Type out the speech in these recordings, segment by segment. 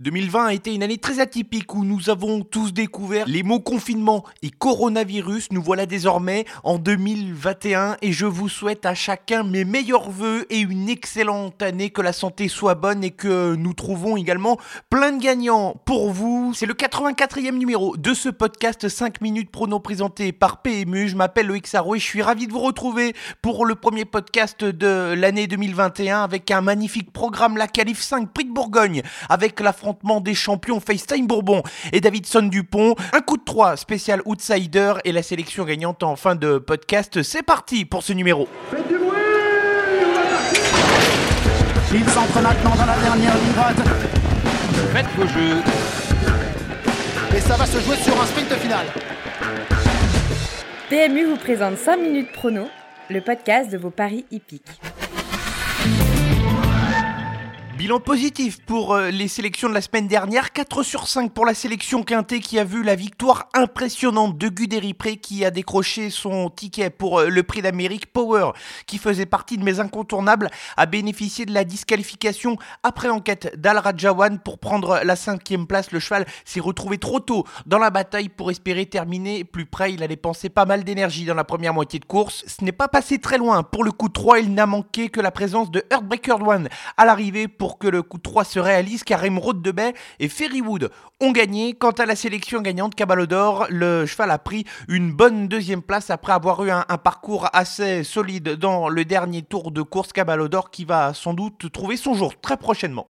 2020 a été une année très atypique où nous avons tous découvert les mots confinement et coronavirus. Nous voilà désormais en 2021 et je vous souhaite à chacun mes meilleurs voeux et une excellente année, que la santé soit bonne et que nous trouvons également plein de gagnants pour vous. C'est le 84e numéro de ce podcast 5 minutes prono présenté par PMU. Je m'appelle Loïc Sarro et je suis ravi de vous retrouver pour le premier podcast de l'année 2021 avec un magnifique programme, la Calif 5 Prix de Bourgogne avec la France des champions FaceTime Bourbon et Davidson Dupont. Un coup de 3 spécial Outsider et la sélection gagnante en fin de podcast. C'est parti pour ce numéro. Faites du bruit Il s'entre maintenant dans la dernière ligne droite. Faites vos jeux. Et ça va se jouer sur un sprint final. PMU vous présente 5 minutes prono, le podcast de vos paris hippiques. Bilan positif pour euh, les sélections de la semaine dernière, 4 sur 5 pour la sélection Quintet qui a vu la victoire impressionnante de Guderi Pré qui a décroché son ticket pour euh, le prix d'Amérique Power qui faisait partie de mes incontournables a bénéficié de la disqualification après enquête d'Al Rajawan pour prendre la cinquième place. Le cheval s'est retrouvé trop tôt dans la bataille pour espérer terminer plus près. Il a dépensé pas mal d'énergie dans la première moitié de course. Ce n'est pas passé très loin. Pour le coup 3, il n'a manqué que la présence de Heartbreaker One à l'arrivée pour que le coup 3 se réalise car Emerald de Bay et Ferrywood ont gagné. Quant à la sélection gagnante Cabalodor, le cheval a pris une bonne deuxième place après avoir eu un, un parcours assez solide dans le dernier tour de course Cabalodor qui va sans doute trouver son jour très prochainement.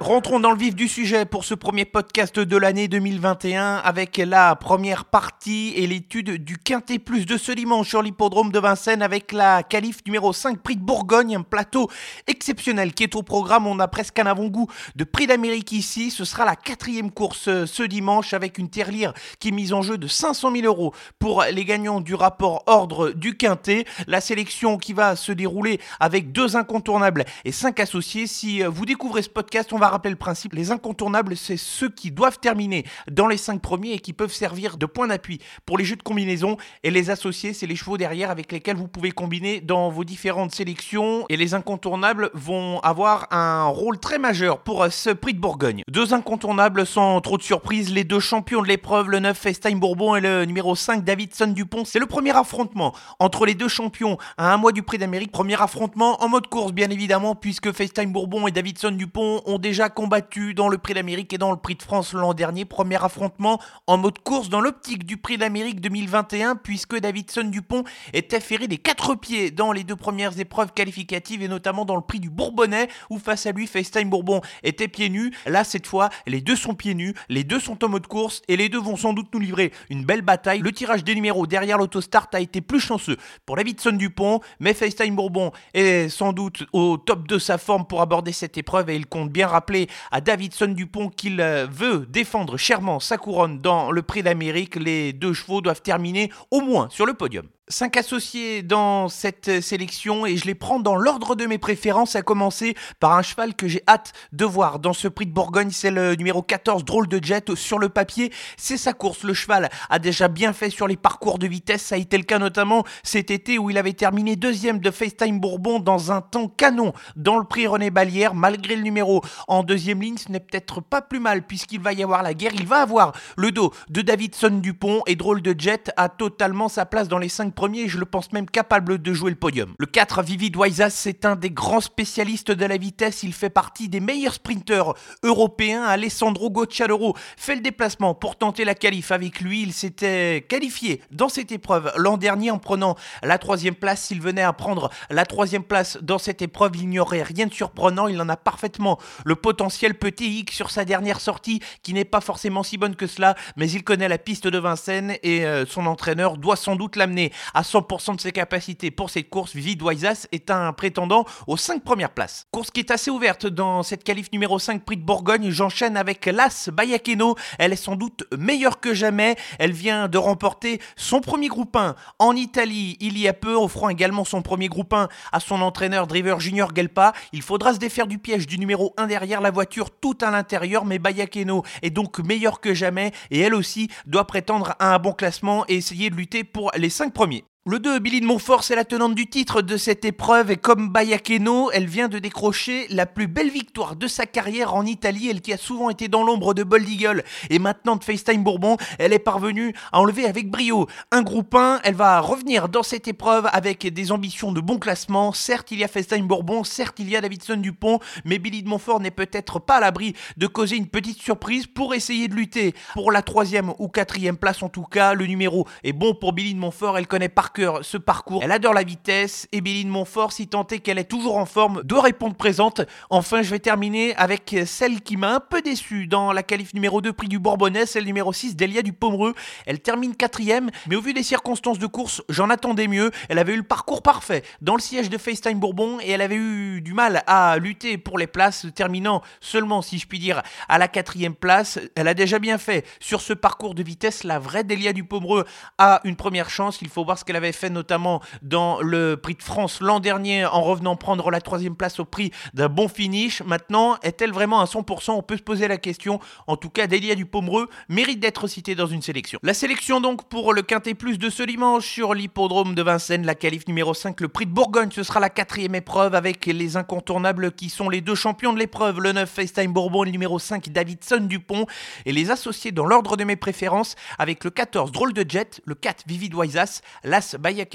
Rentrons dans le vif du sujet pour ce premier podcast de l'année 2021 avec la première partie et l'étude du Quintet Plus de ce dimanche sur l'hippodrome de Vincennes avec la qualif numéro 5 Prix de Bourgogne, un plateau exceptionnel qui est au programme. On a presque un avant-goût de Prix d'Amérique ici. Ce sera la quatrième course euh, ce dimanche avec une terlière qui est mise en jeu de 500 000 euros pour les gagnants du rapport ordre du Quintet. La sélection qui va se dérouler avec deux incontournables et cinq associés. Si euh, vous découvrez ce podcast, on va rappeler le principe, les incontournables, c'est ceux qui doivent terminer dans les 5 premiers et qui peuvent servir de point d'appui pour les jeux de combinaison. Et les associés, c'est les chevaux derrière avec lesquels vous pouvez combiner dans vos différentes sélections. Et les incontournables vont avoir un rôle très majeur pour ce prix de Bourgogne. Deux incontournables sans trop de surprises, les deux champions de l'épreuve, le 9 FaceTime Bourbon et le numéro 5 Davidson Dupont. C'est le premier affrontement entre les deux champions à un mois du prix d'Amérique. Premier affrontement en mode course, bien évidemment, puisque FaceTime Bourbon et Davidson Dupont ont déjà combattu dans le Prix d'Amérique et dans le Prix de France l'an dernier. Premier affrontement en mode course dans l'optique du Prix d'Amérique 2021 puisque Davidson Dupont était ferré des quatre pieds dans les deux premières épreuves qualificatives et notamment dans le Prix du Bourbonnais où face à lui FaceTime Bourbon était pieds nus. Là cette fois les deux sont pieds nus, les deux sont en mode course et les deux vont sans doute nous livrer une belle bataille. Le tirage des numéros derrière l'autostart a été plus chanceux pour Davidson Dupont mais FaceTime Bourbon est sans doute au top de sa forme pour aborder cette épreuve et il compte bien rappeler à Davidson Dupont qu'il euh, veut défendre chèrement sa couronne dans le prix d'Amérique. Les deux chevaux doivent terminer au moins sur le podium. 5 associés dans cette sélection et je les prends dans l'ordre de mes préférences, à commencer par un cheval que j'ai hâte de voir dans ce prix de Bourgogne, c'est le numéro 14, Drôle de Jet. Sur le papier, c'est sa course. Le cheval a déjà bien fait sur les parcours de vitesse, ça a été le cas notamment cet été où il avait terminé deuxième de FaceTime Bourbon dans un temps canon dans le prix René Balière. Malgré le numéro en deuxième ligne, ce n'est peut-être pas plus mal puisqu'il va y avoir la guerre. Il va avoir le dos de Davidson Dupont et Drôle de Jet a totalement sa place dans les 5 premier, je le pense même capable de jouer le podium. Le 4, Vivid Waisas, c'est un des grands spécialistes de la vitesse. Il fait partie des meilleurs sprinteurs européens. Alessandro Gocciadoro fait le déplacement pour tenter la qualif avec lui. Il s'était qualifié dans cette épreuve l'an dernier en prenant la troisième place. S'il venait à prendre la troisième place dans cette épreuve, il n'y aurait rien de surprenant. Il en a parfaitement le potentiel petit X sur sa dernière sortie qui n'est pas forcément si bonne que cela, mais il connaît la piste de Vincennes et euh, son entraîneur doit sans doute l'amener à 100% de ses capacités pour cette course, Vidoisas est un prétendant aux 5 premières places. Course qui est assez ouverte dans cette qualif numéro 5 Prix de Bourgogne. J'enchaîne avec l'As Bayakeno. Elle est sans doute meilleure que jamais. Elle vient de remporter son premier groupe 1 en Italie il y a peu, offrant également son premier groupe 1 à son entraîneur driver Junior Gelpa. Il faudra se défaire du piège du numéro 1 derrière la voiture tout à l'intérieur, mais Bayakeno est donc meilleure que jamais et elle aussi doit prétendre à un bon classement et essayer de lutter pour les 5 premiers. Le 2, Billy de Montfort, c'est la tenante du titre de cette épreuve et comme Bayakeno, elle vient de décrocher la plus belle victoire de sa carrière en Italie, elle qui a souvent été dans l'ombre de Bold Eagle et maintenant de FaceTime Bourbon, elle est parvenue à enlever avec brio un groupe 1, elle va revenir dans cette épreuve avec des ambitions de bon classement, certes il y a FaceTime Bourbon, certes il y a Davidson Dupont, mais Billy de Montfort n'est peut-être pas à l'abri de causer une petite surprise pour essayer de lutter pour la troisième ou quatrième place. En tout cas, le numéro est bon pour Billy de Montfort, elle connaît par ce parcours. Elle adore la vitesse et Montfort, si tant est qu'elle est toujours en forme, doit répondre présente. Enfin, je vais terminer avec celle qui m'a un peu déçu dans la qualif numéro 2 prix du Bourbonnais, celle numéro 6 Delia du Pomereux. Elle termine quatrième, mais au vu des circonstances de course, j'en attendais mieux. Elle avait eu le parcours parfait dans le siège de FaceTime Bourbon et elle avait eu du mal à lutter pour les places, terminant seulement, si je puis dire, à la quatrième place. Elle a déjà bien fait sur ce parcours de vitesse. La vraie Delia du Pomereux a une première chance. Il faut voir ce qu'elle avait fait notamment dans le prix de France l'an dernier en revenant prendre la troisième place au prix d'un bon finish. Maintenant, est-elle vraiment à 100% On peut se poser la question. En tout cas, Delia du Pomereux mérite d'être citée dans une sélection. La sélection donc pour le Quintet Plus de ce dimanche sur l'hippodrome de Vincennes, la qualif numéro 5, le prix de Bourgogne, ce sera la quatrième épreuve avec les incontournables qui sont les deux champions de l'épreuve, le 9 FaceTime Bourbon et le numéro 5 Davidson Dupont, et les associés dans l'ordre de mes préférences avec le 14 Drôle de Jet, le 4 Vivid Waisas, l'As Bayak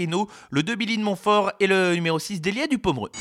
le 2 Billy de Montfort et le numéro 6 Delia du Pomereux.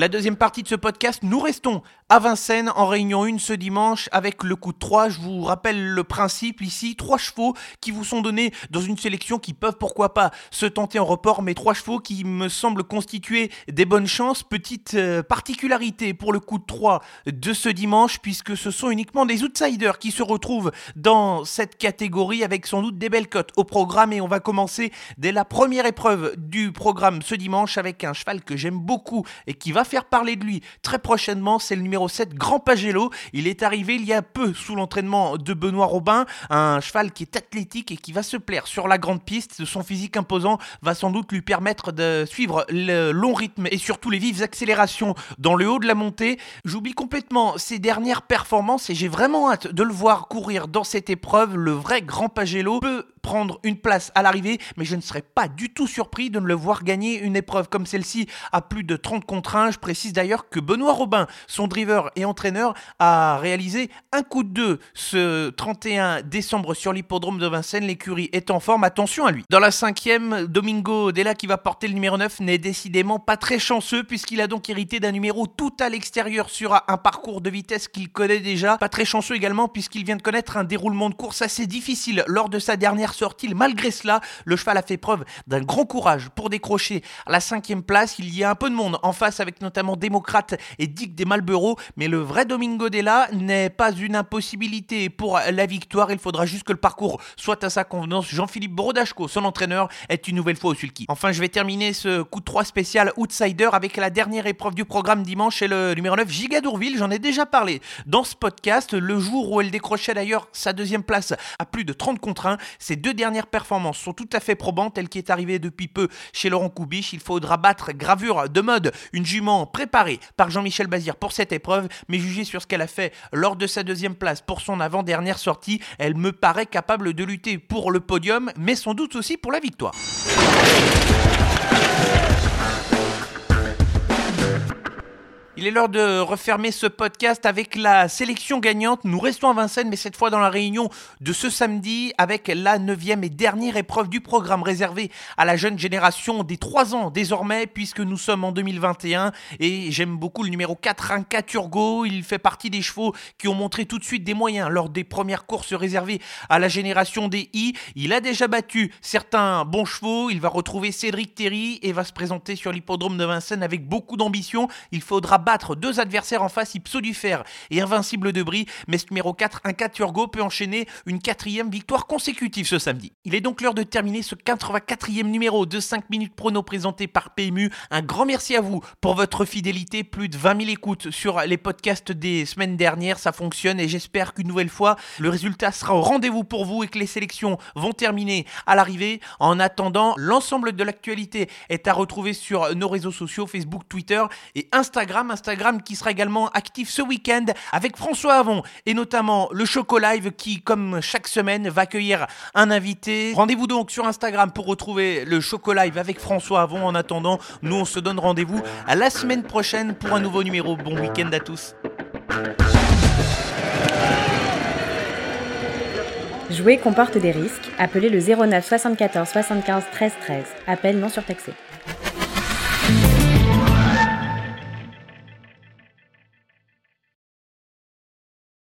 La deuxième partie de ce podcast, nous restons à Vincennes en réunion 1 ce dimanche avec le coup de 3. Je vous rappelle le principe ici, trois chevaux qui vous sont donnés dans une sélection qui peuvent pourquoi pas se tenter en report, mais trois chevaux qui me semblent constituer des bonnes chances. Petite euh, particularité pour le coup de 3 de ce dimanche puisque ce sont uniquement des outsiders qui se retrouvent dans cette catégorie avec sans doute des belles cotes au programme et on va commencer dès la première épreuve du programme ce dimanche avec un cheval que j'aime beaucoup et qui va faire parler de lui très prochainement, c'est le numéro 7, Grand Pagello. Il est arrivé il y a peu sous l'entraînement de Benoît Robin, un cheval qui est athlétique et qui va se plaire sur la grande piste. Son physique imposant va sans doute lui permettre de suivre le long rythme et surtout les vives accélérations dans le haut de la montée. J'oublie complètement ses dernières performances et j'ai vraiment hâte de le voir courir dans cette épreuve. Le vrai Grand Pagello peut prendre une place à l'arrivée, mais je ne serais pas du tout surpris de ne le voir gagner une épreuve comme celle-ci à plus de 30 contre 1. Je précise d'ailleurs que Benoît Robin, son driver et entraîneur, a réalisé un coup de deux ce 31 décembre sur l'hippodrome de Vincennes. L'écurie est en forme, attention à lui. Dans la cinquième, Domingo Della qui va porter le numéro 9 n'est décidément pas très chanceux puisqu'il a donc hérité d'un numéro tout à l'extérieur sur un parcours de vitesse qu'il connaît déjà. Pas très chanceux également puisqu'il vient de connaître un déroulement de course assez difficile lors de sa dernière sortie. Malgré cela, le cheval a fait preuve d'un grand courage pour décrocher la cinquième place. Il y a un peu de monde en face avec notamment Démocrate et Dick des mais le vrai Domingo Della n'est pas une impossibilité pour la victoire. Il faudra juste que le parcours soit à sa convenance. Jean-Philippe Brodachko, son entraîneur, est une nouvelle fois au sulky. Enfin, je vais terminer ce coup de 3 spécial Outsider avec la dernière épreuve du programme dimanche et le numéro 9 Gigadourville. J'en ai déjà parlé dans ce podcast. Le jour où elle décrochait d'ailleurs sa deuxième place à plus de 30 contre 1, c'est deux dernières performances sont tout à fait probantes, elle qui est arrivée depuis peu chez Laurent Coubiche. Il faudra battre gravure de mode, une jument préparée par Jean-Michel Bazir pour cette épreuve, mais jugée sur ce qu'elle a fait lors de sa deuxième place pour son avant-dernière sortie, elle me paraît capable de lutter pour le podium, mais sans doute aussi pour la victoire. Il est l'heure de refermer ce podcast avec la sélection gagnante. Nous restons à Vincennes, mais cette fois dans la réunion de ce samedi avec la neuvième et dernière épreuve du programme réservé à la jeune génération des 3 ans désormais, puisque nous sommes en 2021. Et j'aime beaucoup le numéro 4, Inca Turgo. Il fait partie des chevaux qui ont montré tout de suite des moyens lors des premières courses réservées à la génération des I. Il a déjà battu certains bons chevaux. Il va retrouver Cédric Terry et va se présenter sur l'hippodrome de Vincennes avec beaucoup d'ambition. Il faudra deux adversaires en face ipso du fer et invincible de bris, mais ce numéro 4, un 4 Turgo, peut enchaîner une quatrième victoire consécutive ce samedi. Il est donc l'heure de terminer ce 84e numéro de 5 minutes prono présenté par PMU. Un grand merci à vous pour votre fidélité, plus de 20 000 écoutes sur les podcasts des semaines dernières, ça fonctionne et j'espère qu'une nouvelle fois le résultat sera au rendez-vous pour vous et que les sélections vont terminer à l'arrivée. En attendant, l'ensemble de l'actualité est à retrouver sur nos réseaux sociaux Facebook, Twitter et Instagram Instagram qui sera également actif ce week-end avec François Avon et notamment le Choco Live qui, comme chaque semaine, va accueillir un invité. Rendez-vous donc sur Instagram pour retrouver le Choco Live avec François Avon. En attendant, nous on se donne rendez-vous à la semaine prochaine pour un nouveau numéro. Bon week-end à tous. Jouer comporte des risques. Appelez le 09 74 75 13 13. Appel non surtaxé.